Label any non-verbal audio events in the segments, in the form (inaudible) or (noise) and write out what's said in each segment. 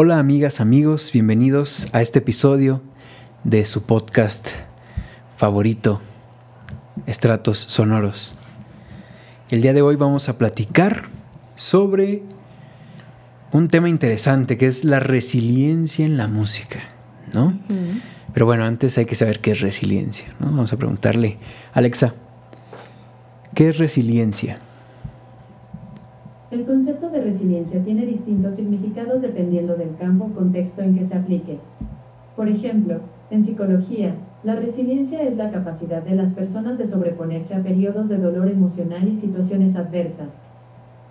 Hola amigas, amigos, bienvenidos a este episodio de su podcast favorito, Estratos Sonoros. El día de hoy vamos a platicar sobre un tema interesante que es la resiliencia en la música, ¿no? Pero bueno, antes hay que saber qué es resiliencia, ¿no? Vamos a preguntarle, Alexa, ¿qué es resiliencia? El concepto de resiliencia tiene distintos significados dependiendo del campo o contexto en que se aplique. Por ejemplo, en psicología, la resiliencia es la capacidad de las personas de sobreponerse a periodos de dolor emocional y situaciones adversas.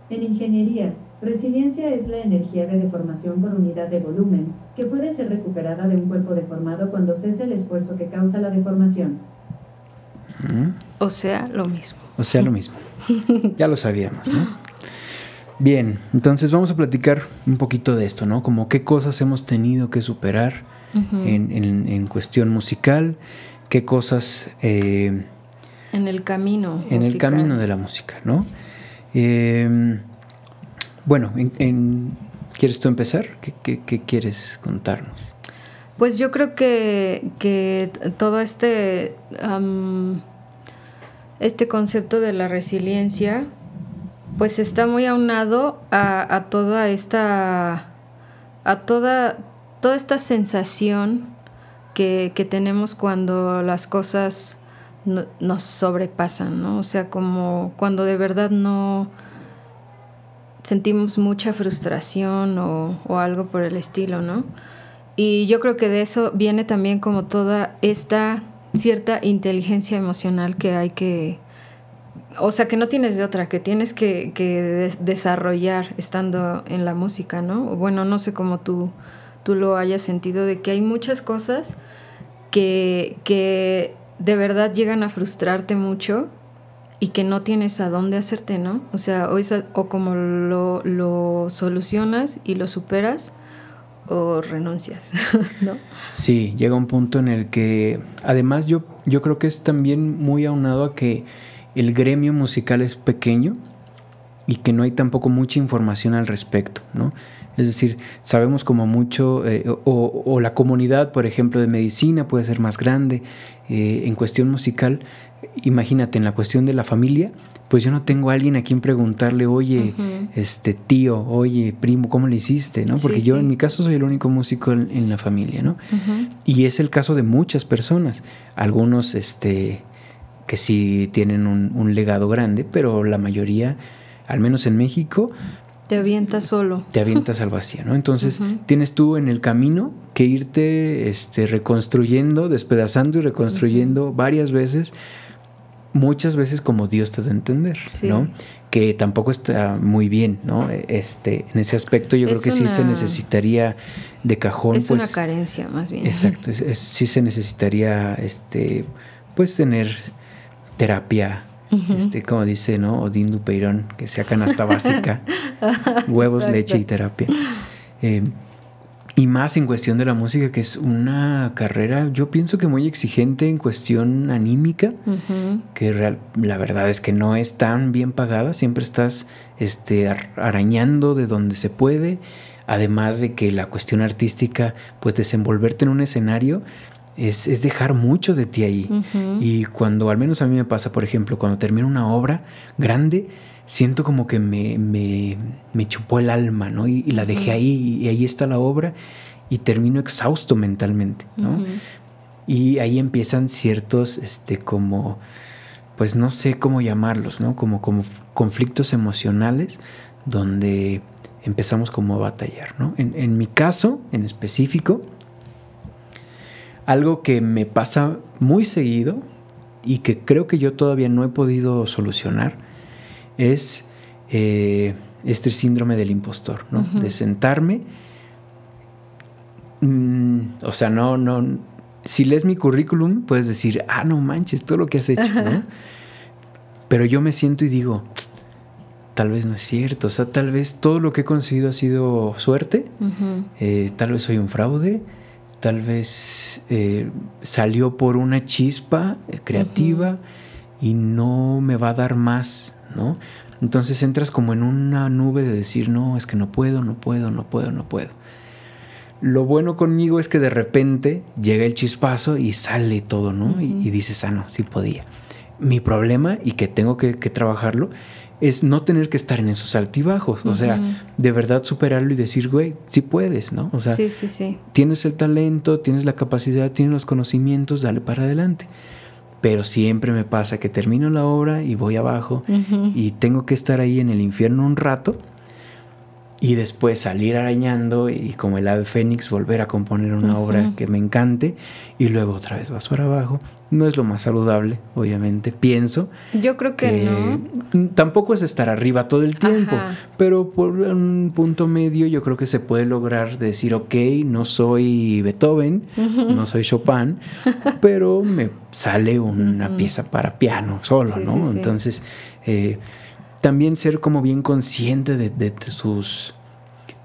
En ingeniería, resiliencia es la energía de deformación por unidad de volumen, que puede ser recuperada de un cuerpo deformado cuando cesa el esfuerzo que causa la deformación. O sea, lo mismo. O sea, lo mismo. ya lo sabíamos, ¿no? (laughs) Bien, entonces vamos a platicar un poquito de esto, ¿no? Como qué cosas hemos tenido que superar en, cuestión musical, qué cosas... Eh, en el camino. En el camino de la música, ¿no? Em, bueno, ¿quieres tú empezar? ¿Qué, quieres contarnos? Pues yo creo que, que todo este, este concepto de la resiliencia pues está muy aunado a, toda esta a toda toda esta sensación que, tenemos cuando las cosas nos sobrepasan, ¿no? O sea, como cuando de verdad no sentimos mucha frustración o, o algo por el estilo, ¿no? Y yo creo que de eso viene también como toda esta cierta inteligencia emocional que hay que, o sea, que no tienes de otra, que tienes que, desarrollar estando en la música, ¿no? Bueno, no sé cómo tú, tú lo hayas sentido, de que hay muchas cosas que, que de verdad llegan a frustrarte mucho y que no tienes a dónde hacerte, ¿no? O sea, o, o como lo, lo, solucionas y lo superas o renuncias, (laughs) ¿no? Sí, llega un punto en el que, además yo, yo creo que es también muy aunado a que el gremio musical es pequeño y que no hay tampoco mucha información al respecto, ¿no? Es decir, sabemos como mucho, eh, o, la comunidad, por ejemplo, de medicina puede ser más grande. Eh, en cuestión musical, imagínate, en la cuestión de la familia, pues yo no tengo a alguien a quien preguntarle, oye, este tío, oye, primo, ¿cómo le hiciste? ¿no? Porque yo en mi caso soy el único músico en, la familia, ¿no? Y es el caso de muchas personas. Algunos, este, que sí tienen un, legado grande, pero la mayoría, al menos en México, te avientas solo. Te avientas al vacío, ¿no? Entonces, tienes tú en el camino que irte este, reconstruyendo, despedazando y reconstruyendo varias veces, muchas veces como Dios te da a entender, ¿no? Que tampoco está muy bien, ¿no? Este, en ese aspecto yo creo que sí se necesitaría de cajón. Es una pues, carencia, más bien. Exacto, sí se necesitaría, este, pues tener terapia, este, como dice, ¿no? Odín Dupeirón, que sea canasta básica, (laughs) huevos, leche y terapia. Eh, y más en cuestión de la música, que es una carrera, yo pienso que muy exigente en cuestión anímica, que la verdad es que no es tan bien pagada, siempre estás este, arañando de donde se puede, además de que la cuestión artística, pues desenvolverte en un escenario es, dejar mucho de ti ahí. Y cuando, al menos a mí me pasa, por ejemplo, cuando termino una obra grande, siento como que me, me, chupó el alma, ¿no? Y, la dejé ahí, y ahí está la obra, y termino exhausto mentalmente, ¿no? Y ahí empiezan ciertos, este, como, pues no sé cómo llamarlos, ¿no? Como, como conflictos emocionales donde empezamos como a batallar, ¿no? En, en mi caso, en específico, algo que me pasa muy seguido y que creo que yo todavía no he podido solucionar es eh, este síndrome del impostor, ¿no? De sentarme, mm, o sea, no, no, si lees mi currículum puedes decir, ah, no manches, todo lo que has hecho, ¿no? Pero yo me siento y digo, tal vez no es cierto, o sea, tal vez todo lo que he conseguido ha sido suerte, eh, tal vez soy un fraude, tal vez eh, salió por una chispa eh, creativa y no me va a dar más, ¿no? Entonces entras como en una nube de decir, no, es que no puedo, no puedo, no puedo, no puedo. Lo bueno conmigo es que de repente llega el chispazo y sale todo, ¿no? y, y, dices, ah, no, sí podía. Mi problema, y que tengo que, que trabajarlo, es no tener que estar en esos altibajos. O sea, de verdad superarlo y decir, güey, sí puedes, ¿no? O sea, sí, sí, sí. tienes el talento, tienes la capacidad, tienes los conocimientos, dale para adelante. Pero siempre me pasa que termino la obra y voy abajo y tengo que estar ahí en el infierno un rato y después salir arañando y como el ave fénix volver a componer una obra que me encante y luego otra vez vas para abajo. No es lo más saludable, obviamente, pienso. Yo creo que, no. Tampoco es estar arriba todo el tiempo, pero por un punto medio yo creo que se puede lograr decir, ok, no soy Beethoven, no soy Chopin, (laughs) pero me sale una pieza para piano solo, ¿no? Entonces... Eh, también ser como bien consciente de, de, tus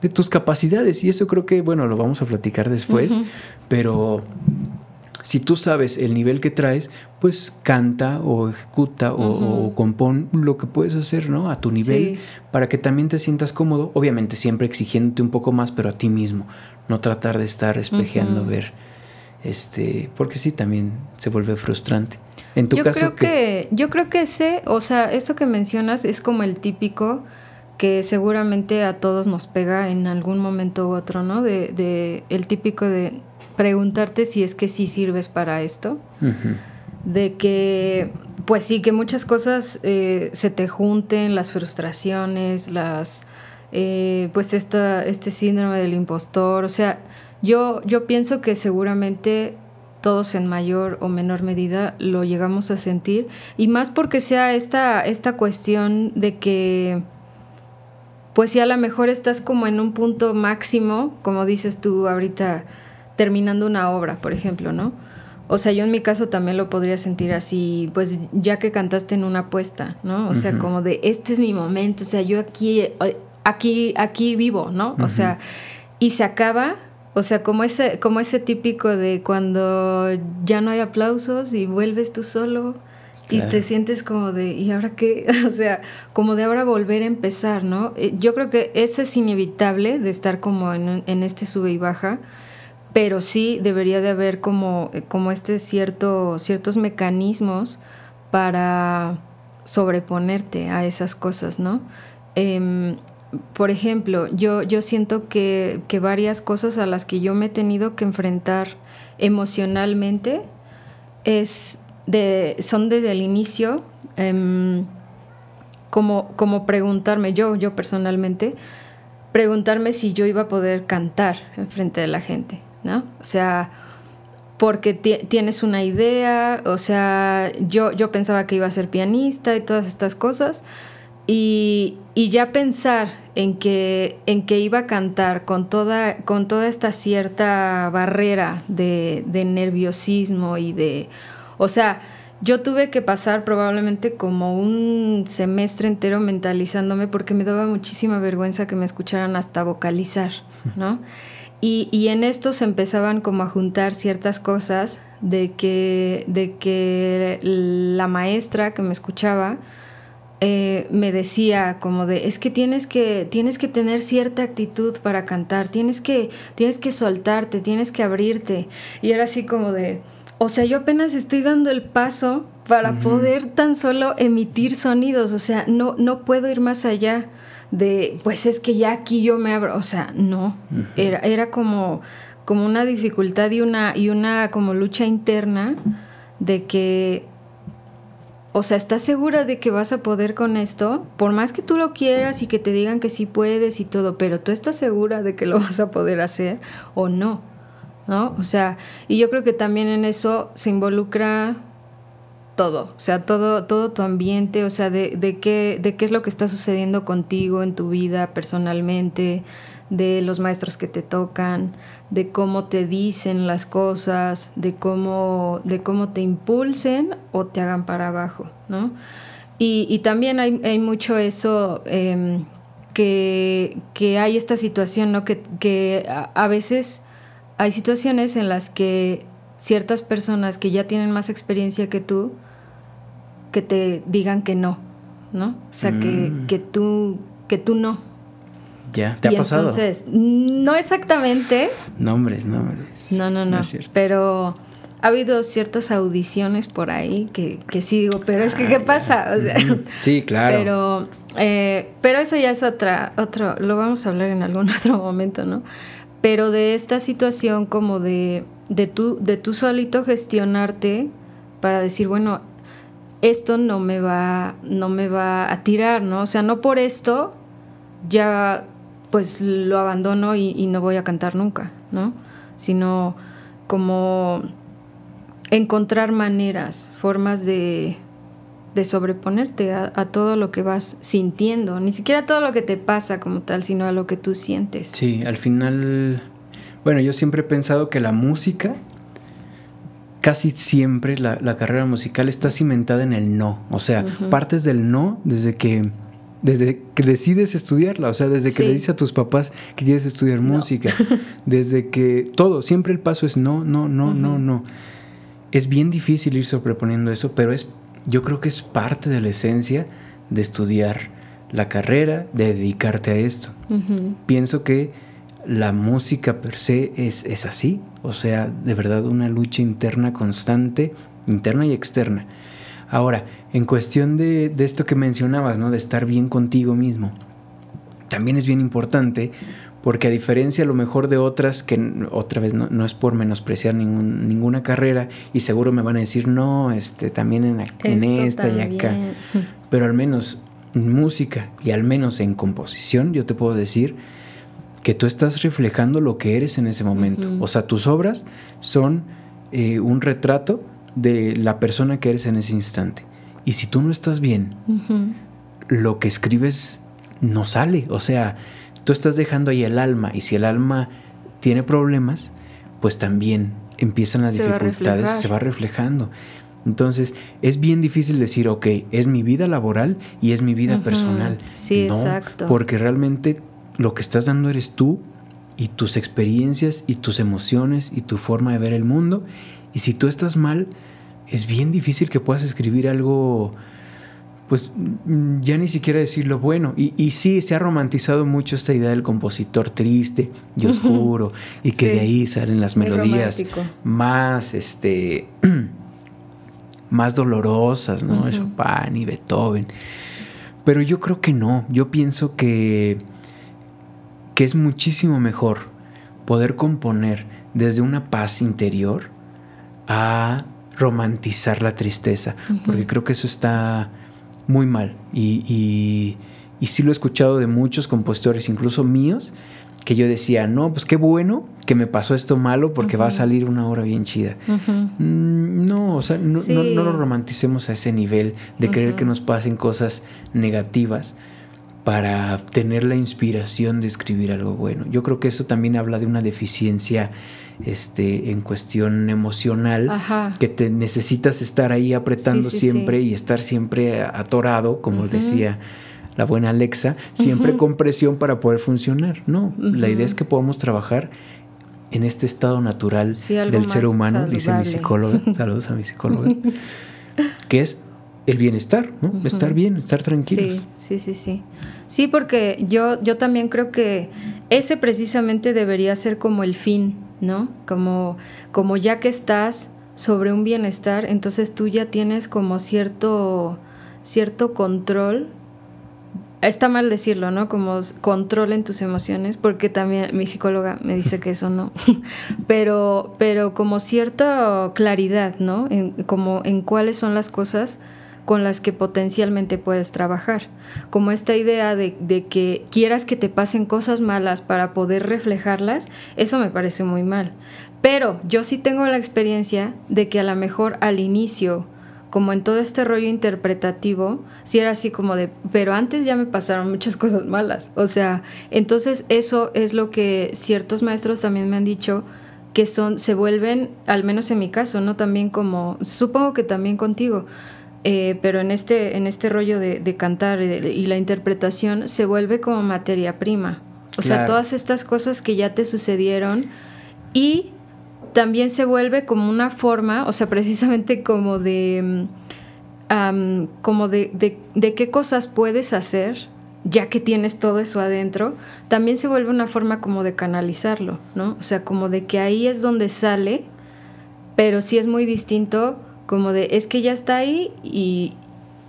de tus capacidades y eso creo que bueno lo vamos a platicar después pero si tú sabes el nivel que traes pues canta o ejecuta o, compón lo que puedes hacer no a tu nivel para que también te sientas cómodo obviamente siempre exigiéndote un poco más pero a ti mismo no tratar de estar espejeando ver este porque sí también se vuelve frustrante. En tu yo caso, creo que yo creo que ese, o sea, eso que mencionas es como el típico que seguramente a todos nos pega en algún momento u otro, ¿no? De, de el típico de preguntarte si es que sí sirves para esto. De que, pues sí, que muchas cosas eh, se te junten, las frustraciones, las, eh, pues esta, este síndrome del impostor. O sea, yo, yo pienso que seguramente todos en mayor o menor medida lo llegamos a sentir y más porque sea esta, esta cuestión de que pues si a lo mejor estás como en un punto máximo, como dices tú ahorita terminando una obra, por ejemplo, ¿no? O sea, yo en mi caso también lo podría sentir así, pues ya que cantaste en una apuesta, ¿no? O sea, como de este es mi momento, o sea, yo aquí aquí aquí vivo, ¿no? O sea, y se acaba o sea, como ese, como ese típico de cuando ya no hay aplausos y vuelves tú solo y te sientes como de, ¿y ahora qué? (laughs) o sea, como de ahora volver a empezar, ¿no? Eh, yo creo que eso es inevitable de estar como en, en este sube y baja, pero sí debería de haber como, como este cierto, ciertos mecanismos para sobreponerte a esas cosas, ¿no? Eh, por ejemplo, yo, yo siento que, varias cosas a las que yo me he tenido que enfrentar emocionalmente es de, son desde el inicio em, como, como preguntarme, yo, yo personalmente, preguntarme si yo iba a poder cantar en frente de la gente, ¿no? O sea, porque tienes una idea, o sea, yo, yo pensaba que iba a ser pianista y todas estas cosas, y, ya pensar en que, en que iba a cantar con toda, con toda esta cierta barrera de, nerviosismo y de... O sea, yo tuve que pasar probablemente como un semestre entero mentalizándome porque me daba muchísima vergüenza que me escucharan hasta vocalizar, ¿no? (laughs) Y, y, en esto se empezaban como a juntar ciertas cosas de que, de que la maestra que me escuchaba, eh, me decía como de es que tienes que tienes que tener cierta actitud para cantar tienes que tienes que soltarte tienes que abrirte y era así como de o sea yo apenas estoy dando el paso para poder tan solo emitir sonidos o sea no no puedo ir más allá de pues es que ya aquí yo me abro o sea no era era como como una dificultad y una y una como lucha interna de que o sea, ¿estás segura de que vas a poder con esto? Por más que tú lo quieras y que te digan que sí puedes y todo, pero tú estás segura de que lo (laughs) vas a poder hacer o no, ¿no? O sea, y yo creo que también en eso se involucra todo, o sea, todo, todo tu ambiente, o sea, de, de, qué, de qué es lo que está sucediendo contigo en tu vida personalmente, de los maestros que te tocan, de cómo te dicen las cosas, de cómo, de cómo te impulsen o te hagan para abajo, ¿no? Y, también hay, mucho eso, em, que, hay esta situación, ¿no? Que, a, veces hay situaciones en las que ciertas personas que ya tienen más experiencia que tú, que te digan que no, ¿no? O sea, que, mm. que, tú, que tú no, Ya, ¿te ha pasado? Entonces, no exactamente. Nombres, nombres. No, no, no. pero ha habido ciertas audiciones por ahí que, que sí digo, pero es que, ¿qué pasa? O sea, sí, claro. Pero, eh, pero eso ya es otra, otro, lo vamos a hablar en algún (laughs) otro momento, ¿no? Pero de esta situación como de, de, tú, de tú solito gestionarte para decir, bueno, esto no me va, no me va a tirar, ¿no? O sea, no por esto ya pues lo abandono y, no voy a cantar nunca, ¿no? Sino como encontrar maneras, formas de, de sobreponerte a, a, todo lo que vas sintiendo, ni siquiera a todo lo que te pasa como tal, sino a lo que tú sientes. Sí, al final, bueno, yo siempre he pensado que la música, casi siempre la, la carrera musical está cimentada en el no, o sea, partes del no desde que desde que decides estudiarla, o sea, desde que le dices a tus papás que quieres estudiar música, (laughs) desde que todo, siempre el paso es no, no, no, no, no. Es bien difícil ir sobreponiendo eso, pero es, yo creo que es parte de la esencia de estudiar la carrera, de dedicarte a esto. Pienso que la música per se es, es así, o sea, de verdad una lucha interna constante, interna y externa. Ahora, en cuestión de, esto que mencionabas, ¿no? De estar bien contigo mismo, también es bien importante porque a diferencia a lo mejor de otras, que otra vez no, es por menospreciar ningún, ninguna carrera, y seguro me van a decir, no, este, también en, en esta y acá, (laughs) pero al menos en música y al menos en composición, yo te puedo decir que tú estás reflejando lo que eres en ese momento. O sea, tus obras son eh, un retrato de la persona que eres en ese instante. Y si tú no estás bien, lo que escribes no sale. O sea, tú estás dejando ahí el alma y si el alma tiene problemas, pues también empiezan las dificultades, se va reflejando. Entonces, es bien difícil decir, ok, es mi vida laboral y es mi vida personal. Sí, exacto. Porque realmente lo que estás dando eres tú y tus experiencias y tus emociones y tu forma de ver el mundo y si tú estás mal, es bien difícil que puedas escribir algo, pues mm, ya ni siquiera decirlo bueno. Y, y sí, se ha romantizado mucho esta idea del compositor triste y oscuro, y que de ahí salen las melodías más, este, (clears throat) más dolorosas, ¿no? Chopin y Beethoven. Pero yo creo que no, yo pienso que, que es muchísimo mejor poder componer desde una paz interior a romantizar la tristeza, porque creo que eso está muy mal. Y, y, y, sí lo he escuchado de muchos compositores, incluso míos, que yo decía, no, pues qué bueno que me pasó esto malo porque va a salir una hora bien chida. Mm, no, o sea, no, no, lo romanticemos a ese nivel de creer que nos pasen cosas negativas para tener la inspiración de escribir algo bueno. Yo creo que eso también habla de una deficiencia este, en cuestión emocional, que te necesitas estar ahí apretando siempre y estar siempre atorado, como decía la buena Alexa, siempre con presión para poder funcionar. No, la idea es que podamos trabajar en este estado natural del ser humano, dice mi psicóloga, (laughs) saludos a mi psicóloga, que es el bienestar, ¿no? Estar bien, estar tranquilos. Sí, sí, sí, sí. Sí, porque yo, yo también creo que ese precisamente debería ser como el fin ¿no? Como, como ya que estás sobre un bienestar, entonces tú ya tienes como cierto, cierto control. Está mal decirlo, ¿no? Como control en tus emociones, porque también mi psicóloga me dice que eso no. (laughs) pero, pero como cierta claridad, ¿no? Como en cuáles son las cosas con las que potencialmente puedes trabajar. Como esta idea de, que quieras que te pasen cosas malas para poder reflejarlas, eso me parece muy mal. Pero yo sí tengo la experiencia de que a lo mejor al inicio, como en todo este rollo interpretativo, sí era así como de, pero antes ya me pasaron muchas (laughs) cosas malas. O sea, entonces eso es lo que ciertos maestros también me han dicho que son, se vuelven, al menos en mi caso, ¿no? También como, supongo que también contigo, eh, pero en este, en este rollo de, cantar y la interpretación se vuelve como materia prima. O sea, todas estas cosas que ya te sucedieron y también se vuelve como una forma, o sea, (laughs) precisamente como de, como de, de, qué cosas puedes hacer ya que tienes todo eso adentro, también se vuelve una forma como de canalizarlo, ¿no? O sea, como de que ahí es donde sale, pero sí es muy distinto como de, es que ya está ahí y,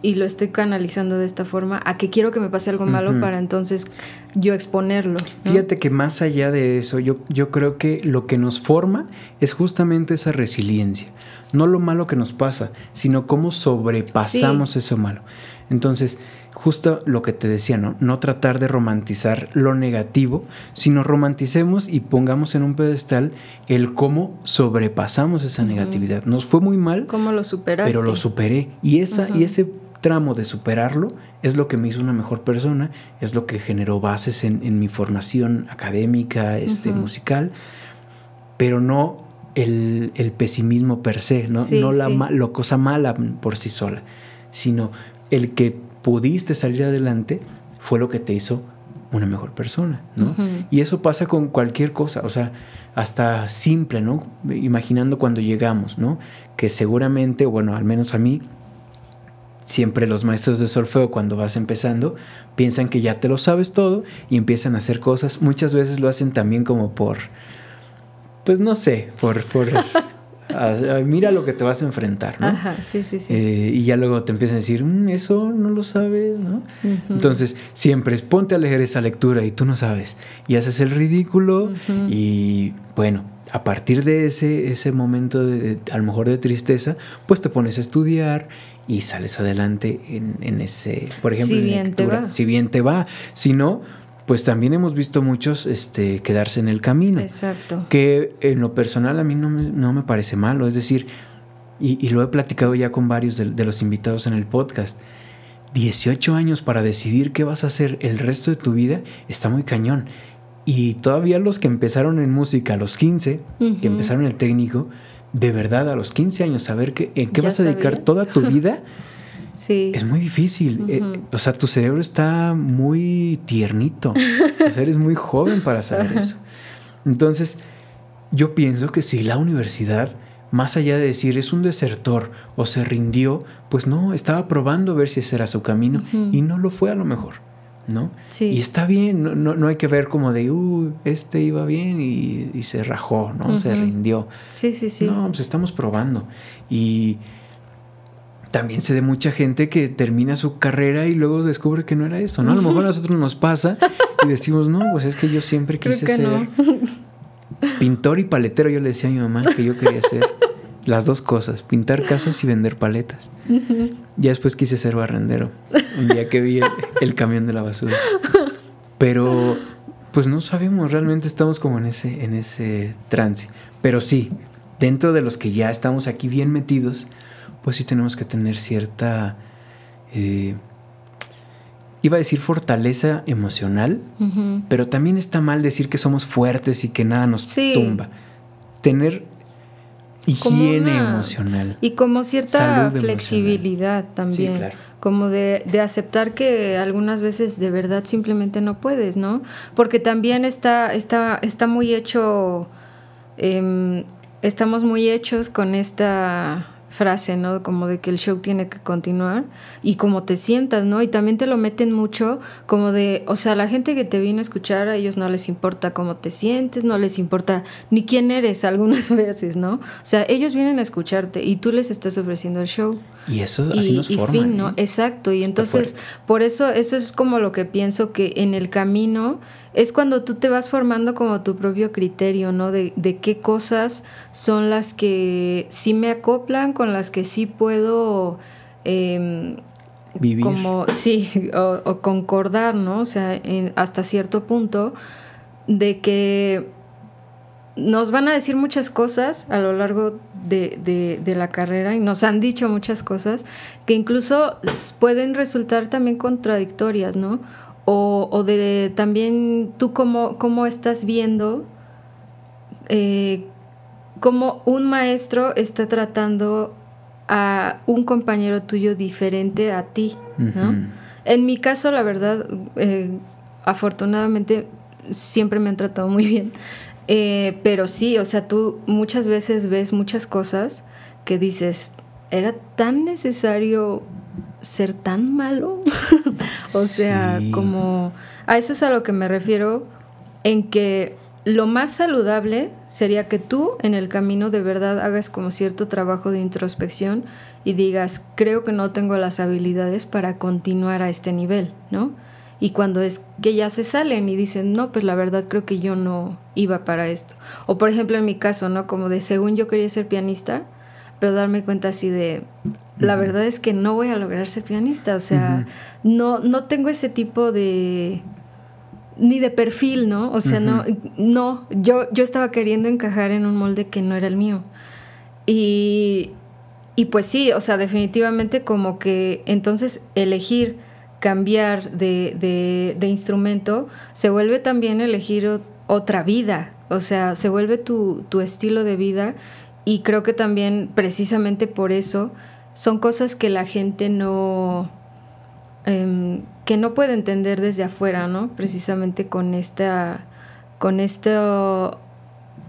y lo estoy canalizando de esta forma, a que quiero que me pase algo malo para entonces yo exponerlo. Fíjate que más allá de eso, yo, yo creo que lo que nos forma es justamente esa resiliencia. No lo malo que nos pasa, sino cómo sobrepasamos eso malo. Entonces, justo lo que te decía, ¿no? No tratar de romantizar lo negativo, sino romanticemos y pongamos en un pedestal el cómo sobrepasamos esa negatividad. Nos fue muy mal. ¿Cómo lo superaste? Pero lo superé. Y, esa, y ese tramo de superarlo es lo que me hizo una mejor persona, es lo que generó bases en, mi formación académica, este, musical, pero no el, pesimismo per se, no, no la cosa mala por sí sola, sino el que pudiste salir adelante fue lo que te hizo una mejor persona, ¿no? Y eso pasa con cualquier cosa, o sea, hasta simple, ¿no? Imaginando cuando llegamos, ¿no? Que seguramente, bueno, al menos a mí, siempre los maestros de solfeo cuando vas empezando piensan que ya te lo sabes todo y empiezan a hacer cosas. Muchas veces lo hacen también como por, pues no sé, por, por (laughs) mira lo que te vas a enfrentar, ¿no? Ajá, sí, sí, sí. Eh, y ya luego te empiezan a decir, mm, eso no lo sabes, ¿no? Entonces, siempre es ponte a leer esa lectura y tú no sabes. Y haces el ridículo y bueno, a partir de ese, ese momento de, a lo mejor de tristeza, pues te pones a estudiar y sales adelante en, ese, por ejemplo, si bien te va. Si bien te va. Si no, pues también hemos visto muchos este, quedarse en el camino. Exacto. Que en lo personal a mí no me, no me parece malo. Es decir, y, lo he platicado ya con varios de, de, los invitados en el podcast. 18 años para decidir qué vas a hacer el resto de tu vida está muy cañón. Y todavía los que empezaron en música a los 15, que empezaron el técnico, de verdad a los 15 años saber que, en qué vas a dedicar toda tu (laughs) vida. Sí. Es muy difícil. Eh, o sea, tu cerebro está muy tiernito. o sea, eres muy joven para saber eso. Entonces, yo pienso que si la universidad, más allá de decir es un desertor o se rindió, pues no, estaba probando a ver si ese era su camino y no lo fue a lo mejor. ¿no? Sí. Y está bien, no, no, hay que ver como de, uh, este iba bien y, se rajó, ¿no? Se rindió. Sí, sí, sí. No, pues estamos probando. Y también se de mucha gente que termina su carrera y luego descubre que no era eso, ¿no? A lo mejor a nosotros nos pasa y decimos, no, pues es que yo siempre quise ser (laughs) pintor y paletero. Yo le decía a mi mamá que yo quería ser las dos cosas, pintar casas y vender paletas. Ya después quise ser barrendero, un día que vi el, camión de la basura. Pero pues no sabemos, realmente estamos como en ese, en ese trance. Pero sí, dentro de los que ya estamos aquí bien metidos, pues sí tenemos que tener cierta, eh, iba a decir fortaleza emocional, pero también está mal decir que somos fuertes y que nada nos tumba. Tener higiene emocional. Y como cierta flexibilidad también. Como de, aceptar que algunas veces de verdad simplemente no puedes, ¿no? Porque también está, está, está muy hecho, em, estamos muy hechos con esta frase, ¿no? Como de que el show tiene que continuar y como te sientas, ¿no? Y también te lo meten mucho como de, o sea, la gente que te viene a escuchar, a ellos no les importa cómo te sientes, no les importa ni quién eres (laughs) algunas veces, ¿no? O sea, ellos vienen a escucharte y tú les estás ofreciendo el show. Y eso así nos y fin, ¿no? ¿eh? Exacto. Y entonces, por eso, eso es como lo que pienso que en el camino es cuando tú te vas formando como tu propio criterio, ¿no? De, de, qué cosas son las que sí me acoplan, con las que sí puedo... Em, Vivir. Como, sí, o, concordar, ¿no? O sea, hasta cierto punto, de que nos van a decir muchas cosas a lo largo de, de, de, la carrera y nos han dicho muchas cosas que incluso pueden resultar también contradictorias, ¿no? O, de también tú cómo, cómo estás viendo eh, cómo un maestro está tratando a un compañero tuyo diferente a ti, ¿no? En mi caso, la verdad, eh, afortunadamente siempre me han tratado muy bien, eh, pero sí, o sea, tú muchas veces ves muchas cosas que dices, era tan necesario ser tan malo. (laughs) o sea, como a eso es a lo que me refiero en que lo más saludable sería que tú en el camino de verdad hagas como cierto trabajo de introspección y digas, creo que no tengo las habilidades para continuar a este nivel, ¿no? Y cuando es que ya se salen y dicen, no, pues la verdad creo que yo no iba para esto. O por ejemplo en mi caso, ¿no? Como de según yo quería ser pianista, pero darme cuenta así de, la verdad es que no voy a lograr ser pianista, o sea, no, no tengo ese tipo de ni de perfil, ¿no? O sea, no, no, yo, yo estaba queriendo encajar en un molde que no era el mío. Y, y pues sí, o sea, definitivamente como que entonces elegir cambiar de, de, instrumento se vuelve también elegir otra vida, o sea, se vuelve tu, tu estilo de vida y creo que también precisamente por eso son cosas que la gente no... Em, que no puede entender desde afuera, ¿no? Precisamente con esta, con esto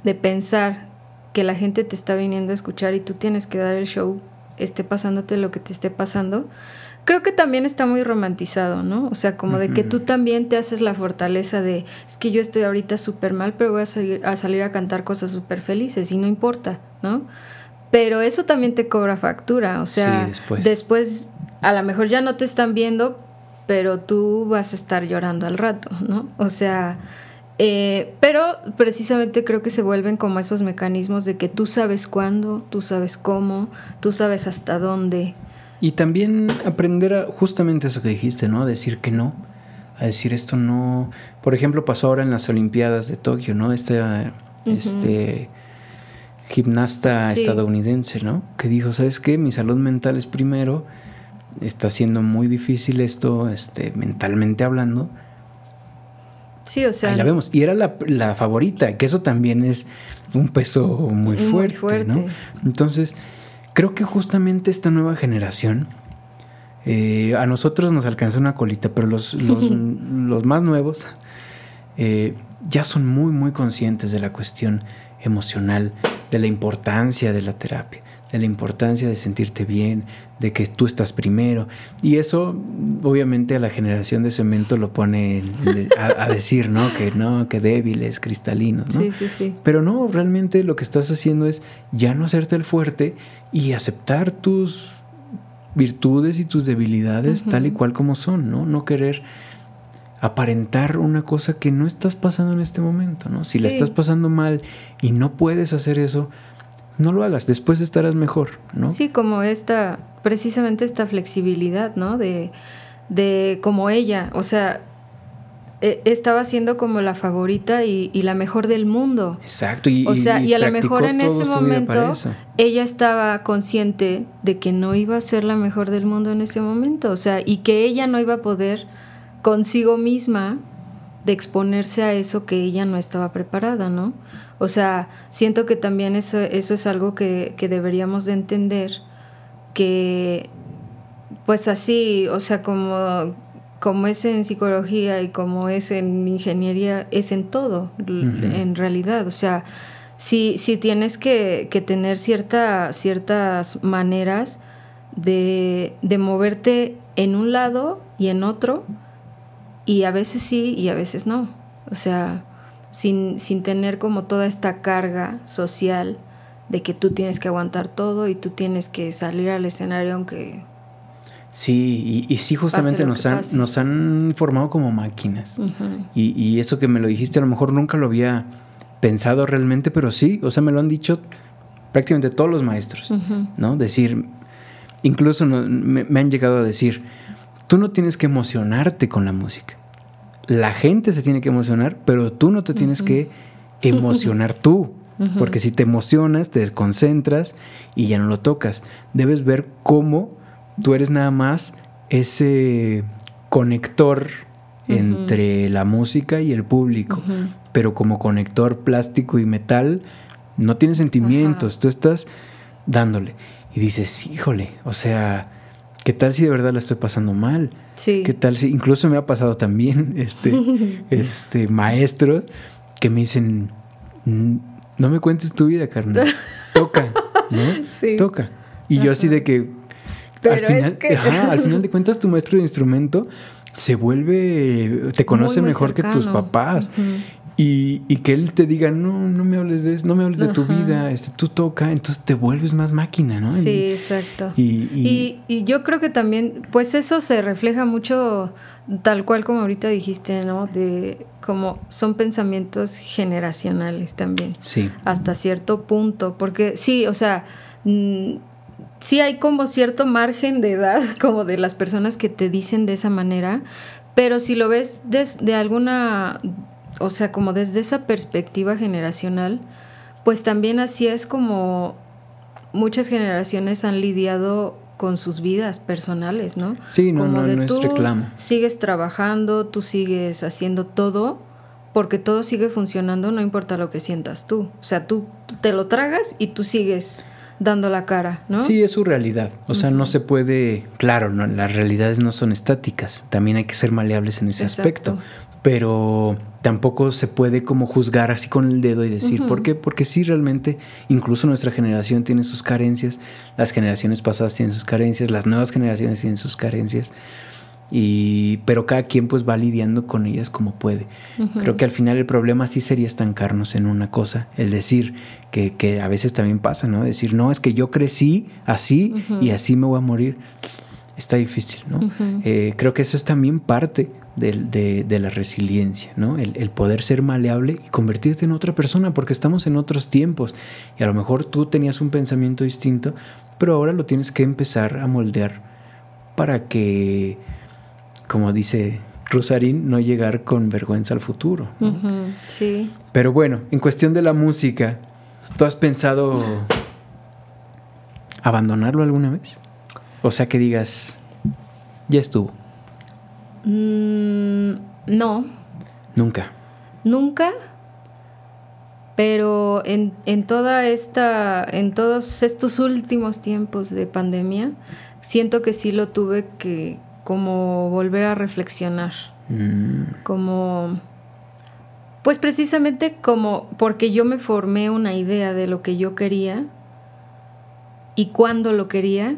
de pensar que la gente te está viniendo a escuchar y tú tienes que dar el show, esté pasándote lo que te esté pasando. Creo que también está muy romantizado, ¿no? O sea, como de que tú también te haces la fortaleza de, es que yo estoy ahorita súper mal, pero voy a salir, a salir a cantar cosas súper felices y no importa, ¿no? Pero eso también te cobra factura, o sea, después. después a lo mejor ya no te están viendo, pero tú vas a estar llorando al rato, ¿no? O sea, eh, pero precisamente creo que se vuelven como esos mecanismos de que tú sabes cuándo, tú sabes cómo, tú sabes hasta dónde. Y también aprender a justamente eso que dijiste, ¿no? A decir que no, a decir esto no. Por ejemplo, pasó ahora en las Olimpiadas de Tokio, ¿no? Este, este gimnasta estadounidense, ¿no? Que dijo, ¿sabes qué? Mi salud mental es primero está siendo muy difícil esto, este, mentalmente hablando. Sí, o sea. Ahí la vemos. Y era la, favorita, que eso también es un peso muy fuerte, ¿no? Entonces, creo que justamente esta nueva generación, eh, a nosotros nos alcanzó una colita, pero los, (laughs) los, más nuevos eh, ya son muy, muy conscientes de la cuestión emocional, de la importancia de la terapia de la importancia de sentirte bien, de que tú estás primero. Y eso, obviamente, a la generación de cemento lo pone a, decir, ¿no? Que no, que débiles, cristalinos, ¿no? Sí, sí, sí. Pero no, realmente lo que estás haciendo es ya no hacerte el fuerte y aceptar tus virtudes y tus debilidades tal y cual como son, ¿no? No querer aparentar una cosa que no estás pasando en este momento, ¿no? Si la estás pasando mal y no puedes hacer eso, no lo hagas, después estarás mejor, ¿no? Sí, como esta, precisamente esta flexibilidad, ¿no? De, de como ella, o sea, e, estaba siendo como la favorita y, la mejor del mundo. Exacto, y, o sea, y, a lo mejor en ese momento ella estaba consciente de que no iba a ser la mejor del mundo en ese momento, o sea, y que ella no iba a poder consigo misma de exponerse a eso que ella no estaba preparada, ¿no? O sea, siento que también eso, eso es algo que, deberíamos de entender, que pues así, o sea, como, como es en psicología y como es en ingeniería, es en todo, en realidad. O sea, si, si tienes que, tener cierta, ciertas maneras de, de moverte en un lado y en otro, y a veces sí y a veces no. O sea, sin, sin tener como toda esta carga social de que tú tienes que aguantar todo y tú tienes que salir al escenario aunque... Sí, y, sí justamente nos han, nos han formado como máquinas. y, eso que me lo dijiste, a lo mejor nunca lo había pensado realmente, pero sí, o sea, me lo han dicho prácticamente todos los maestros, ¿no? Decir, incluso me han llegado a decir, tú no tienes que emocionarte con la música la gente se tiene que emocionar, pero tú no te tienes que emocionar (laughs) tú. Porque si te emocionas, te desconcentras y ya no lo tocas. Debes ver cómo tú eres nada más ese conector entre la música y el público. Pero como conector plástico y metal, no tienes sentimientos. Tú estás dándole. Y dices, híjole, o sea, ¿qué tal si de verdad la estoy pasando mal? Sí. ¿Qué tal si incluso me ha pasado también (laughs) este, (laughs) este maestros que me dicen, no me cuentes tu vida, carnal. Toca, ¿no? (laughs) Sí. Toca. Y yo así de que al, final, al final de cuentas tu maestro de instrumento se vuelve, te conoce mejor que tus papás. Y, que él te diga, no, no me hables de eso, no me hables de tu vida, este, tú toca, entonces te vuelves más máquina, ¿no? Sí, exacto. Y, y, yo creo que también, pues eso se refleja mucho, tal cual como ahorita dijiste, ¿no? De como son pensamientos generacionales también. Sí. Hasta cierto punto, porque sí, o sea, mm, sí hay como cierto margen de edad, (laughs) como de las personas que te dicen de esa manera, pero si lo ves desde alguna o sea, como desde esa perspectiva generacional, pues también así es como muchas generaciones han lidiado con sus vidas personales, ¿no? Sí, no, no, no es reclamo. Sigues trabajando, tú sigues haciendo todo, porque todo sigue funcionando, no importa lo que sientas tú. O sea, tú, te lo tragas y tú sigues dando la cara, ¿no? Sí, es su realidad. O sea, no se puede, claro, no, las realidades no son estáticas. También hay que ser maleables en ese aspecto pero tampoco se puede como juzgar así con el dedo y decir, ¿por qué? Porque sí realmente, incluso nuestra generación tiene sus carencias, las generaciones pasadas tienen sus carencias, las nuevas generaciones tienen sus carencias, y, pero cada quien pues va lidiando con ellas como puede. Creo que al final el problema sí sería estancarnos en una cosa, el decir que, que a veces también pasa, ¿no? Decir, no, es que yo crecí así y así me voy a morir está difícil, ¿no? Eh, creo que eso es también parte de, la resiliencia, ¿no? El, poder ser maleable y convertirte en otra persona, porque estamos en otros tiempos y a lo mejor tú tenías un pensamiento distinto, pero ahora lo tienes que empezar a moldear para que, como dice Rosarín, no llegar con vergüenza al futuro. Sí. Pero bueno, en cuestión de la música, ¿tú has pensado abandonarlo alguna vez? O sea, que digas, ya estuvo. Mm, no. Nunca. Nunca. Pero en, toda esta, en todos estos últimos tiempos de pandemia, siento que sí lo tuve que como volver a reflexionar. Mm. Como, pues precisamente como porque yo me formé una idea de lo que yo quería y cuándo lo quería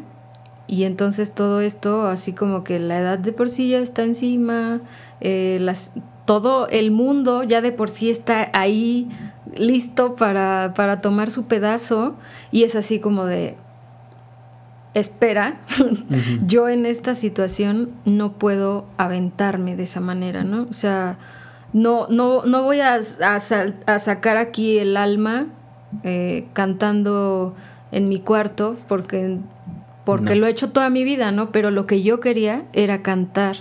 y entonces todo esto, así como que la edad de por sí ya está encima, eh, las, todo el mundo ya de por sí está ahí listo para, para tomar su pedazo y es así como de, espera, (laughs) yo en esta situación no puedo aventarme de esa manera, ¿no? O sea, no, no, no voy a, a, sacar aquí el alma eh, cantando en mi cuarto porque porque lo he hecho toda mi vida, ¿no? Pero lo que yo quería era cantar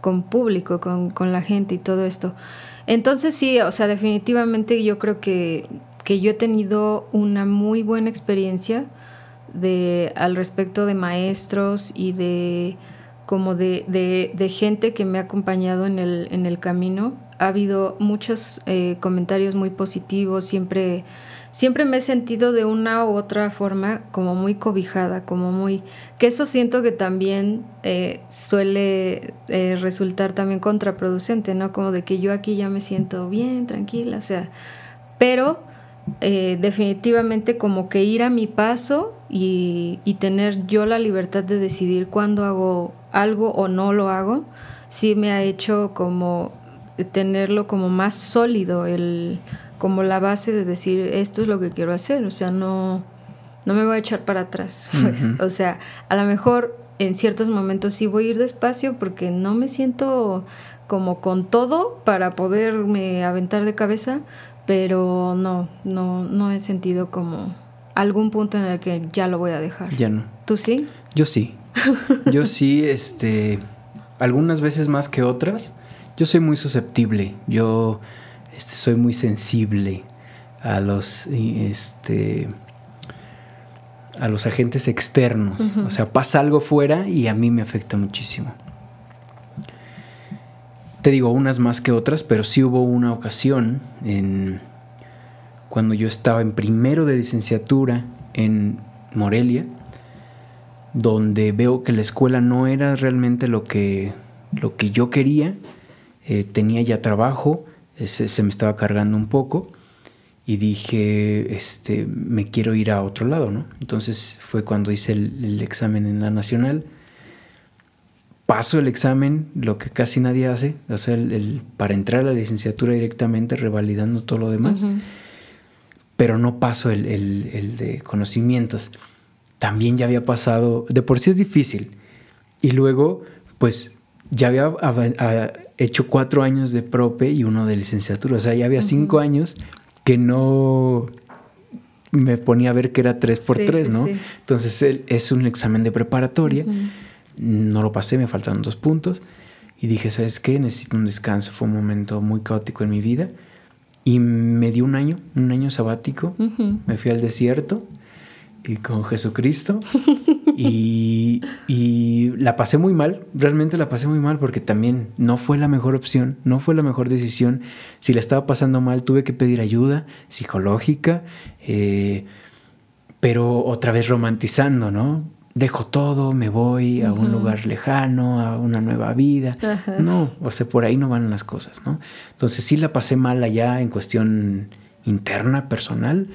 con público, con, la gente y todo esto. Entonces sí, o sea, definitivamente yo creo que, que yo he tenido una muy buena experiencia de, al respecto de maestros y de como de, de, gente que me ha acompañado en el, en el camino. Ha habido muchos eh, comentarios muy positivos, siempre siempre me he sentido de una u otra forma como muy cobijada, como muy... que eso siento que también eh, suele eh, resultar también contraproducente, ¿no? Como de que yo aquí ya me siento bien, tranquila, o sea, pero eh, definitivamente como que ir a mi paso y, y tener yo la libertad de decidir cuándo hago algo o no lo hago, sí me ha hecho como tenerlo como más sólido el como la base de decir esto es lo que quiero hacer, o sea, no, no me voy a echar para atrás. (laughs) Pues. O sea, a lo mejor en ciertos momentos sí voy a ir despacio porque no me siento como con todo para poderme aventar de cabeza, pero no, no, no he sentido como algún punto en el que ya lo voy a dejar. Ya no. ¿Tú sí? Yo sí. (laughs) Yo sí, este, algunas veces más que otras. Yo soy muy susceptible. Yo este, soy muy sensible a los, este, a los agentes externos. O sea, pasa algo fuera y a mí me afecta muchísimo. Te digo unas más que otras, pero sí hubo una ocasión en cuando yo estaba en primero de licenciatura en Morelia, donde veo que la escuela no era realmente lo que, lo que yo quería. Eh, tenía ya trabajo, se, me estaba cargando un poco y dije, este, me quiero ir a otro lado, ¿no? Entonces fue cuando hice el, examen en la nacional. Paso el examen, lo que casi nadie hace, o sea, el, para entrar a la licenciatura directamente, revalidando todo lo demás, pero no paso el, el de conocimientos. También ya había pasado, de por sí es difícil, y luego, pues ya había hecho cuatro años de prope y uno de licenciatura, o sea, ya había cinco años que no me ponía a ver que era 3 por 3, ¿no? Entonces es un examen de preparatoria, no lo pasé, me faltaron dos puntos. Y dije, ¿sabes qué? Necesito un descanso, fue un momento muy caótico en mi vida. Y me dio un año, un año sabático, me fui al desierto y con Jesucristo. (laughs) y, y, la pasé muy mal, realmente la pasé muy mal porque también no fue la mejor opción, no fue la mejor decisión. Si la estaba pasando mal, tuve que pedir ayuda psicológica, eh, pero otra vez romantizando, ¿no? Dejo todo, me voy a un lugar lejano, a una nueva vida. No, o sea, por ahí no van las cosas, ¿no? Entonces sí la pasé mal allá en cuestión interna, personal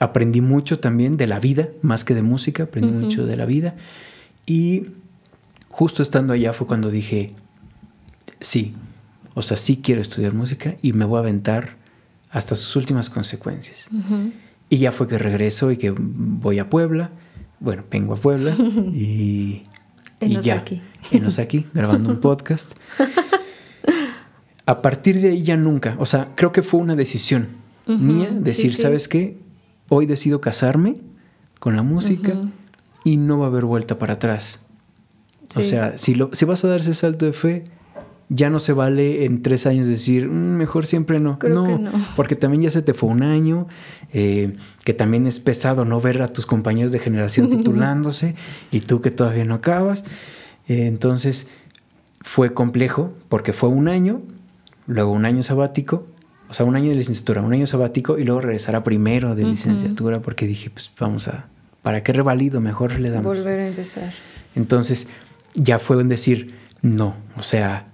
aprendí mucho también de la vida, más que de música, aprendí mucho de la vida. Y justo estando allá fue cuando dije, sí, o sea, sí quiero estudiar música y me voy a aventar hasta sus últimas consecuencias. Y ya fue que regreso y que voy a Puebla, bueno, vengo a Puebla (laughs) y, y ya, en aquí, grabando un podcast. (laughs) A partir de ahí ya nunca, o sea, creo que fue una decisión mía, decir, ¿sabes qué? Hoy decido casarme con la música y no va a haber vuelta para atrás. O sea, si, lo, si vas a dar ese salto de fe, ya no se vale en tres años decir, mm, mejor siempre no. no, porque también ya se te fue un año, eh, que también es pesado no ver a tus compañeros de generación titulándose y tú que todavía no acabas. Eh, entonces, fue complejo porque fue un año, luego un año sabático o sea, un año de licenciatura, un año sabático y luego regresar a primero de licenciatura porque dije, pues vamos a, ¿para qué revalido? Mejor le damos. Volver a empezar. Entonces, ya fue en decir, no, o sea,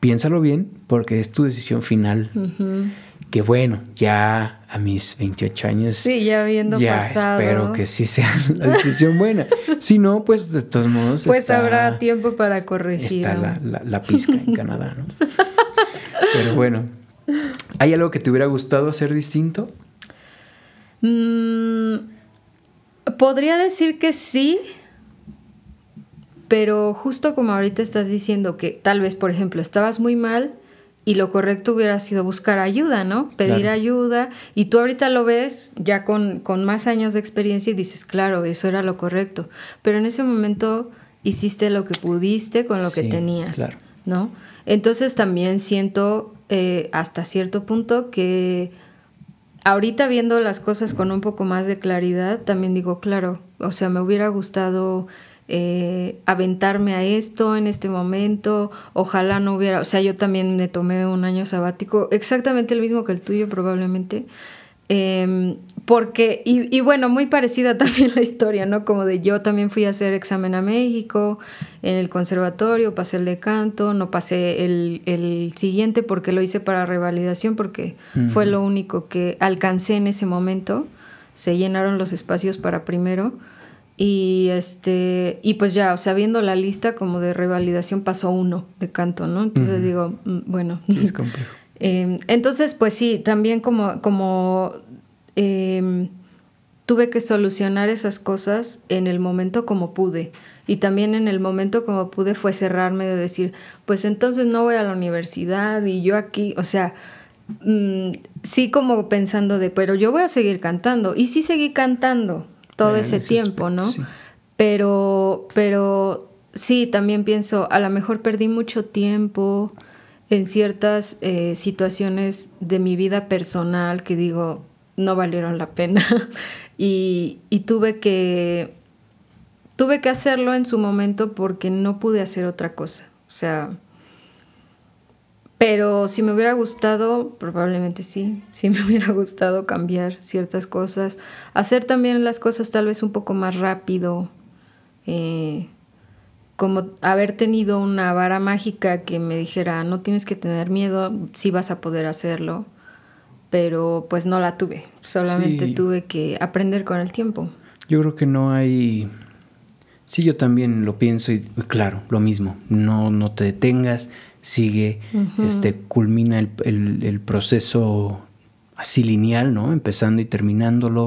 piénsalo bien porque es tu decisión final. Que bueno, ya a mis 28 años. Sí, ya habiendo ya espero que sí sea la decisión buena. (laughs) si no, pues de todos modos. Pues habrá tiempo para corregir. Está la, la pizca en Canadá, ¿no? (laughs) Pero bueno, ¿Hay algo que te hubiera gustado hacer distinto? Mm, podría decir que sí, pero justo como ahorita estás diciendo que tal vez, por ejemplo, estabas muy mal y lo correcto hubiera sido buscar ayuda, ¿no? Pedir ayuda y tú ahorita lo ves ya con, más años de experiencia y dices, claro, eso era lo correcto, pero en ese momento hiciste lo que pudiste con lo que tenías, ¿no? Entonces también siento eh, hasta cierto punto que ahorita viendo las cosas con un poco más de claridad, también digo, claro, o sea, me hubiera gustado eh, aventarme a esto en este momento, ojalá no hubiera, o sea, yo también me tomé un año sabático, exactamente el mismo que el tuyo probablemente, Em, porque, y, bueno, muy parecida (laughs) también la historia, ¿no? Como de yo también fui a hacer examen a México en el conservatorio, pasé el de canto, no pasé el, siguiente porque lo hice para revalidación, porque fue lo único que alcancé en ese momento. Se llenaron los espacios para primero. Y este, y pues ya, o sea, viendo la lista como de revalidación pasó uno de canto, ¿no? Entonces digo, mm, bueno. Sí, es complejo. Em, entonces, pues sí, también como, como em, tuve que solucionar esas cosas en el momento como pude. Y también en el momento como pude fue cerrarme de decir, pues entonces no voy a la universidad y yo aquí, o sea, mm, sí como pensando de, pero yo voy a seguir cantando. Y sí seguí cantando todo ese tiempo, ¿no? Pero, pero sí, también pienso, a lo mejor perdí mucho tiempo en ciertas eh, situaciones de mi vida personal que digo, no valieron la pena. (laughs) y, tuve que tuve que hacerlo en su momento porque no pude hacer otra cosa. O sea, pero si me hubiera gustado, probablemente sí, si me (laughs) hubiera gustado cambiar ciertas cosas, hacer también las cosas tal vez un poco más rápido, eh, como haber tenido una vara mágica que me dijera, no tienes que tener miedo, sí vas a poder hacerlo. pero pues no la tuve, solamente tuve que aprender con el tiempo. Yo creo que no hay... Sí, yo también lo pienso y claro, lo mismo, no, no te detengas, sigue, este, culmina el, el, proceso así lineal, ¿no? Empezando y terminándolo.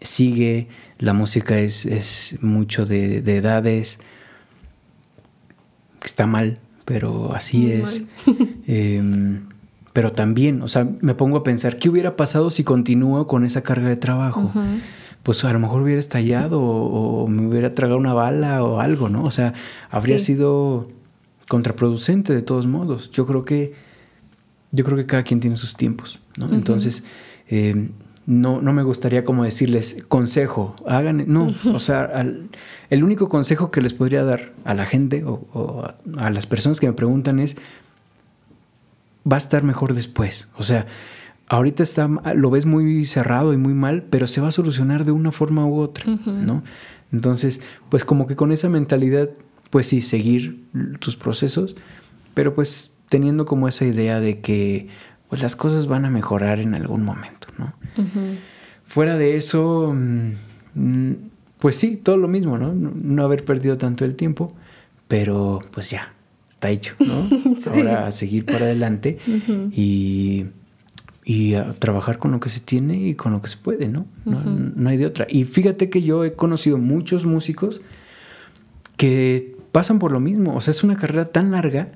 Sigue, la música es, es mucho de, de, edades. Está mal, pero así es. (laughs) Em, pero también, o sea, me pongo a pensar, ¿qué hubiera pasado si continúo con esa carga de trabajo? Pues a lo mejor hubiera estallado o, me hubiera tragado una bala o algo, ¿no? O sea, habría sido contraproducente de todos modos. Yo creo que, yo creo que cada quien tiene sus tiempos, ¿no? Entonces, eh, no, no me gustaría como decirles consejo, hagan, no, o sea, el único consejo que les podría dar a la gente o, a, las personas que me preguntan es, va a estar mejor después, o sea, ahorita está, lo ves muy cerrado y muy mal, pero se va a solucionar de una forma u otra, ¿no? Entonces, pues como que con esa mentalidad, pues sí, seguir tus procesos, pero pues teniendo como esa idea de que pues las cosas van a mejorar en algún momento, ¿no? Fuera de eso, mm, pues sí, todo lo mismo, ¿no? ¿no? haber perdido tanto el tiempo, pero pues ya, está hecho, ¿no? (laughs) Ahora a seguir para adelante y, y, a trabajar con lo que se tiene y con lo que se puede, ¿no? No, no hay de otra. Y fíjate que yo he conocido muchos músicos que pasan por lo mismo. O sea, es una carrera tan larga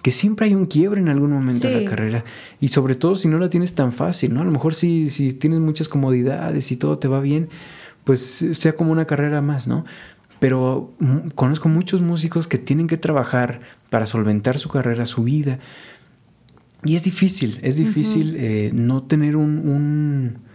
que siempre hay un quiebre en algún momento de la carrera. Y sobre todo si no la tienes tan fácil, ¿no? A lo mejor si, si tienes muchas comodidades y todo te va bien, pues sea como una carrera más, ¿no? Pero conozco muchos músicos que tienen que trabajar para solventar su carrera, su vida. Y es difícil, es difícil eh, no tener un un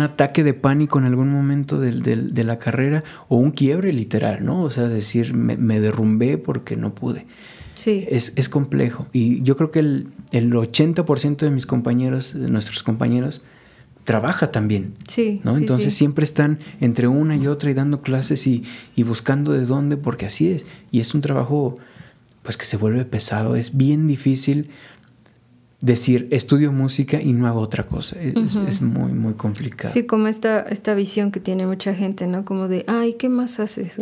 ataque de pánico en algún momento de, la carrera o un quiebre literal, ¿no? O sea, decir, me, derrumbé porque no pude. Sí. Es, complejo. Y yo creo que el, el 80% de mis compañeros, de nuestros compañeros, trabaja también. Sí. ¿no? Entonces siempre están entre una y otra y dando clases y, y, buscando de dónde, porque así es. Y es un trabajo pues que se vuelve pesado. Es bien difícil decir estudio música y no hago otra cosa. Es, muy, muy complicado. Sí, como esta, esta visión que tiene mucha gente, ¿no? Como de, ay, ¿qué más haces?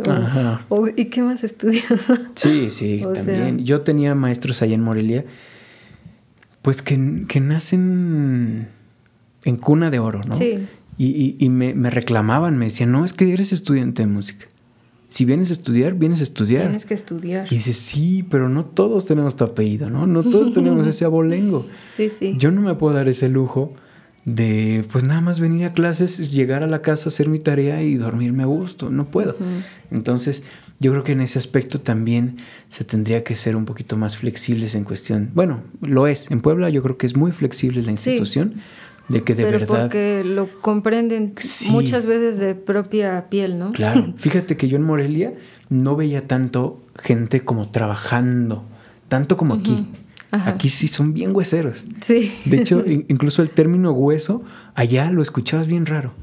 O, ¿y qué más estudias? (laughs) Sí, sí, también. Yo tenía maestros allá en Morelia, pues que, que nacen en cuna de oro, ¿no? Sí. Y, y, me, me reclamaban, me decían, no, es que eres estudiante de música si vienes a estudiar, vienes a estudiar. Tienes que estudiar. Y dices, sí, pero no todos tenemos tu apellido, ¿no? No todos tenemos (laughs) ese abolengo. Sí, sí. Yo no me puedo dar ese lujo de, pues nada más venir a clases, llegar a la casa, hacer mi tarea y dormirme a gusto. No puedo. Entonces, yo creo que en ese aspecto también se tendría que ser un poquito más flexibles en cuestión. Bueno, lo es. En Puebla yo creo que es muy flexible la institución de que de Pero verdad. Porque lo comprenden muchas veces de propia piel, ¿no? Claro. (laughs) Fíjate que yo en Morelia no veía tanto gente como trabajando, tanto como aquí. Aquí sí son bien hueseros. Sí. De hecho, incluso el término hueso, allá lo escuchabas bien raro.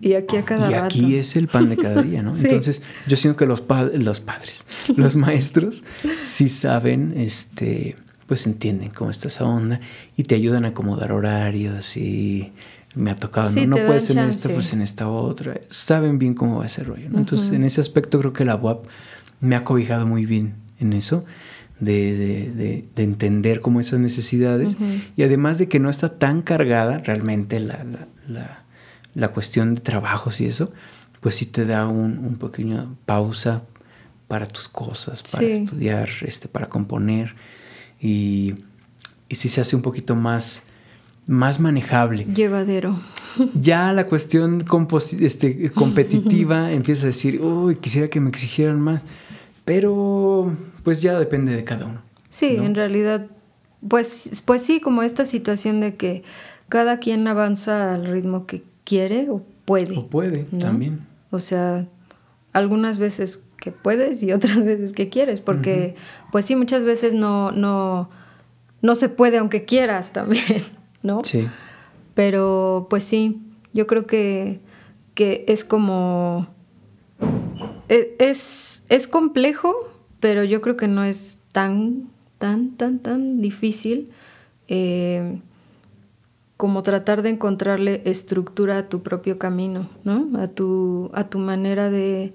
Y aquí a cada y aquí es el pan de cada día, ¿no? (laughs) Entonces, yo siento que los, los padres, los maestros, sí saben, este, pues entienden cómo está esa onda y te ayudan a acomodar horarios y me ha tocado, no, no puedes en esta, pues en esta otra. Saben bien cómo va ese rollo. Entonces, en ese aspecto creo que la UAP me ha cobijado muy bien en eso, de, de, de, entender como esas necesidades. Y además de que no está tan cargada realmente la, la, la, cuestión de trabajos y eso, pues sí te da un, un pequeño pausa para tus cosas, para estudiar, este, para componer y, y sí se hace un poquito más, más manejable. Llevadero. Ya la cuestión este, competitiva (laughs) empieza a decir, uy, quisiera que me exigieran más, pero pues ya depende de cada uno. Sí, en realidad, pues, pues sí, como esta situación de que cada quien avanza al ritmo que quiere o puede. O puede, también. O sea, algunas veces que puedes y (laughs) otras veces que quieres, porque pues sí, muchas veces no, no, no se puede aunque quieras también, (laughs) ¿no? Sí. Pero pues sí, yo creo que, que es como... E, es, es complejo, pero yo creo que no es tan, tan, tan, tan difícil. Eh, como tratar de encontrarle estructura a tu propio camino, ¿no? A tu, a tu manera de,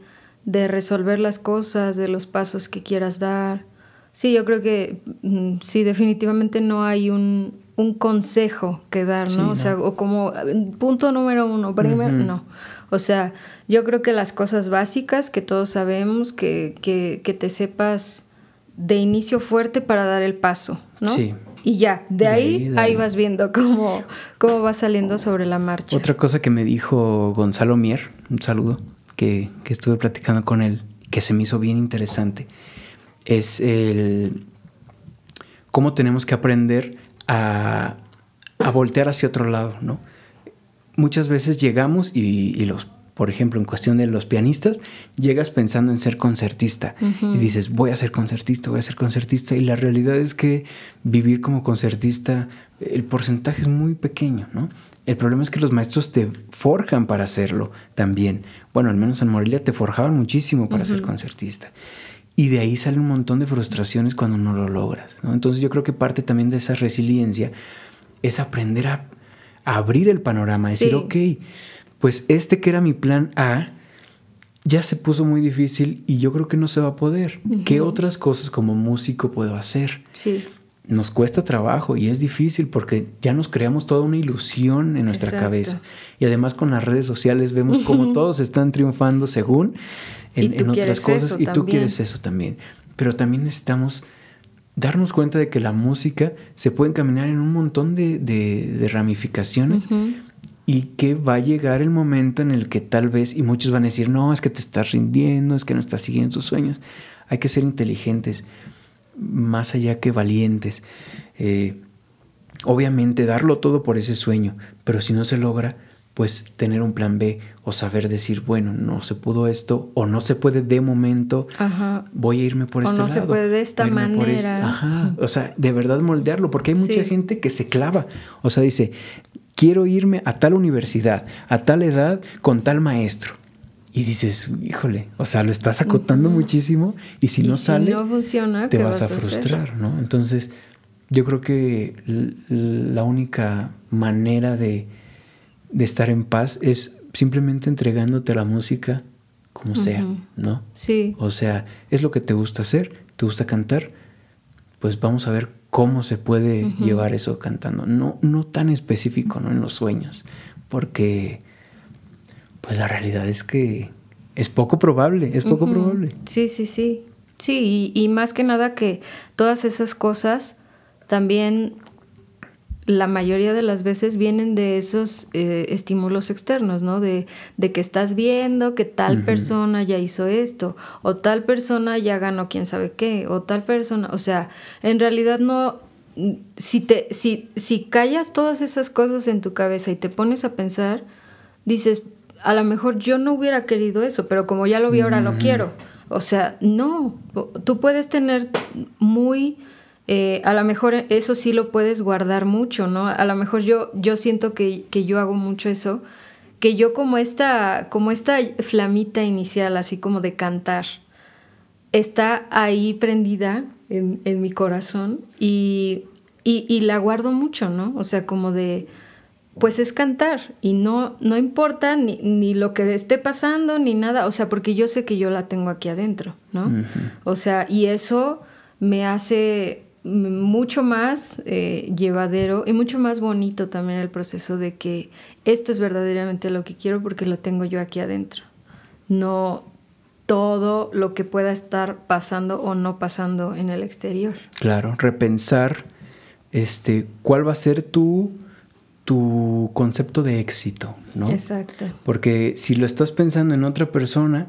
de resolver las cosas, de los pasos que quieras dar. Sí, yo creo que mm, sí, definitivamente no hay un, un consejo que dar, ¿no? o sea, o como punto número uno, primero, no. O sea, yo creo que las cosas básicas que todos sabemos, que, que, que te sepas de inicio fuerte para dar el paso, ¿no? Sí. Y ya, de, ahí, ahí, vas viendo cómo, cómo va saliendo sobre la marcha. Otra cosa que me dijo Gonzalo Mier, un saludo, que, estuve platicando con él, que se me hizo bien interesante, es el cómo tenemos que aprender a, a voltear hacia otro lado, ¿no? Muchas veces llegamos y los por ejemplo, en cuestión de los pianistas, llegas pensando en ser concertista y dices, voy a ser concertista, voy a ser concertista, y la realidad es que vivir como concertista, el porcentaje es muy pequeño, ¿no? El problema es que los maestros te forjan para hacerlo también. Bueno, al menos en Morelia te forjaban muchísimo para ser concertista. Y de ahí sale un montón de frustraciones cuando no lo logras. ¿no? Entonces yo creo que parte también de esa resiliencia es aprender a, abrir el panorama, decir, ok, pues este que era mi plan A ya se puso muy difícil y yo creo que no se va a poder. ¿Qué otras cosas como músico puedo hacer? Sí. Nos cuesta trabajo y es difícil porque ya nos creamos toda una ilusión en nuestra cabeza. Y además con las redes sociales vemos (laughs) como todos están triunfando según en, otras cosas y tú quieres eso también. Pero también necesitamos darnos cuenta de que la música se puede encaminar en un montón de, ramificaciones y que va a llegar el momento en el que tal vez, y muchos van a decir, no, es que te estás rindiendo, es que no estás siguiendo tus sueños. Hay que ser inteligentes, más allá que valientes. Eh, obviamente darlo todo por ese sueño, pero si no se logra, pues tener un plan B o saber decir, bueno, no se pudo esto o no se puede de momento, voy a irme por este lado. O no se puede de esta este, manera. O sea, de verdad moldearlo, porque hay mucha gente que se clava. O sea, dice, quiero irme a tal universidad, a tal edad, con tal maestro. Y dices, híjole, o sea, lo estás acotando muchísimo y si no sale, funciona, te vas, a frustrar, ¿no? Entonces, yo creo que la única manera de, estar en paz es simplemente entregándote la música como sea, ¿no? Sí. O sea, es lo que te gusta hacer, te gusta cantar, pues vamos a ver cómo se puede llevar eso cantando. No, no tan específico, ¿no? En los sueños, porque pues la realidad es que es poco probable, es poco probable. Sí, sí, sí. Sí, y, más que nada que todas esas cosas también la mayoría de las veces vienen de esos eh, estímulos externos, ¿no? De, de, que estás viendo que tal persona ya hizo esto, o tal persona ya ganó quién sabe qué, o tal persona, o sea, en realidad no, si, te, si, si callas todas esas cosas en tu cabeza y te pones a pensar, dices, a lo mejor yo no hubiera querido eso, pero como ya lo vi ahora lo quiero. O sea, no, tú puedes tener muy eh, a lo mejor eso sí lo puedes guardar mucho, ¿no? A lo mejor yo, yo siento que, yo hago mucho eso, que yo como esta, como esta flamita inicial, así como de cantar, está ahí prendida en, mi corazón y, y, la guardo mucho, ¿no? O sea, como de, pues es cantar y no, no importa ni, ni, lo que esté pasando ni nada, o sea, porque yo sé que yo la tengo aquí adentro, ¿no? O sea, y eso me hace mucho más eh, llevadero y mucho más bonito también el proceso de que esto es verdaderamente lo que quiero porque lo tengo yo aquí adentro. No todo lo que pueda estar pasando o no pasando en el exterior. Claro, repensar este, cuál va a ser tu, tu concepto de éxito, ¿no? Exacto. Porque si lo estás pensando en otra persona,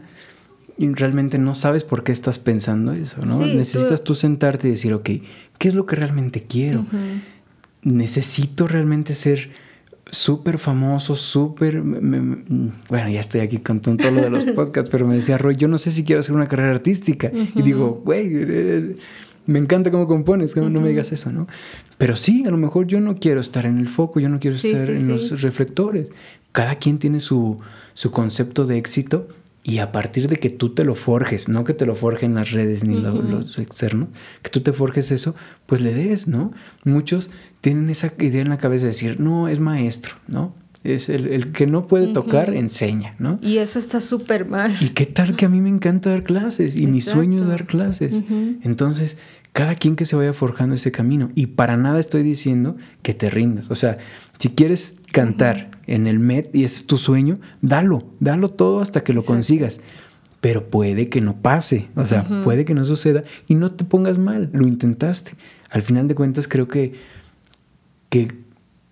y realmente no sabes por qué estás pensando eso, ¿no? Necesitas tú... sentarte y decir, ok, ¿qué es lo que realmente quiero? Necesito realmente ser súper famoso, súper... Bueno, ya estoy aquí con todo lo de los (laughs) podcasts, pero me decía Roy, yo no sé si quiero hacer una carrera artística. Y digo, güey, eh, me encanta cómo compones, no me digas eso, ¿no? Pero sí, a lo mejor yo no quiero estar en el foco, yo no quiero estar en los reflectores. Cada quien tiene su, su concepto de éxito Y a partir de que tú te lo forjes, no que te lo forjen las redes ni los externos, que tú te forjes eso, pues le des, ¿no? Muchos tienen esa idea en la cabeza de decir, no, es maestro, ¿no? Es el, que no puede tocar, enseña, ¿no? Y eso está súper mal. ¿Y qué tal que a mí me encanta dar clases? Y mi sueño es dar clases. Entonces, cada quien que se vaya forjando ese camino. Y para nada estoy diciendo que te rindas. O sea, si quieres cantar en el MED y es tu sueño, dalo, dalo todo hasta que lo consigas. Pero puede que no pase, o sea, puede que no suceda y no te pongas mal, lo intentaste. Al final de cuentas creo que, que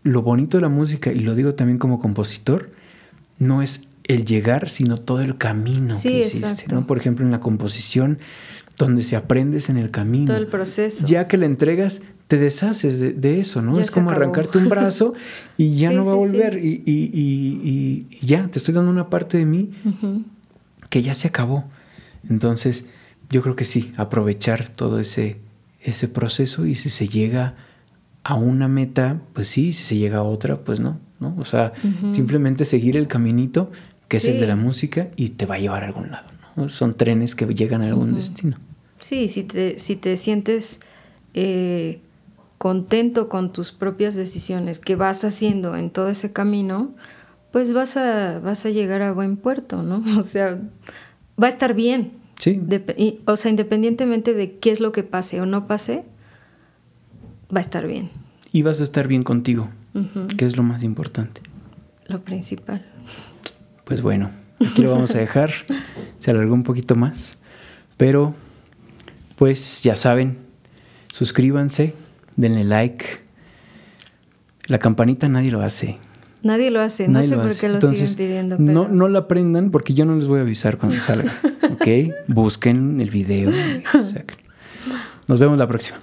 lo bonito de la música, y lo digo también como compositor, no es el llegar, sino todo el camino que hiciste. ¿no? Por ejemplo, en la composición, donde se aprendes en el camino. Todo el proceso. Ya que la entregas, te deshaces de, eso, ¿no? es como arrancarte un brazo y (laughs) ya no va a volver. Y, y, ya, te estoy dando una parte de mí que ya se acabó. Entonces, yo creo que sí, aprovechar todo ese, ese proceso y si se llega a una meta, pues sí, si se llega a otra, pues no, ¿no? O sea, simplemente seguir el caminito que es el de la música y te va a llevar a algún lado, ¿no? Son trenes que llegan a algún destino. Sí, si te, si te sientes eh, contento con tus propias decisiones que vas haciendo en todo ese camino, pues vas a, vas a llegar a buen puerto, ¿no? (laughs) O sea, va a estar bien. Sí. o sea, independientemente de qué es lo que pase o no pase, va a estar bien. Y vas a estar bien contigo, que es lo más importante. Lo principal. Pues bueno, aquí lo vamos a dejar. (laughs) Se alargó un poquito más, pero pues ya saben, suscríbanse denle like. La campanita nadie lo hace. Nadie lo hace, no sé por qué lo siguen pidiendo. No, no la aprendan porque yo no les voy a avisar cuando salga. (laughs) ¿Ok? Busquen el video. (laughs) Nos vemos la próxima.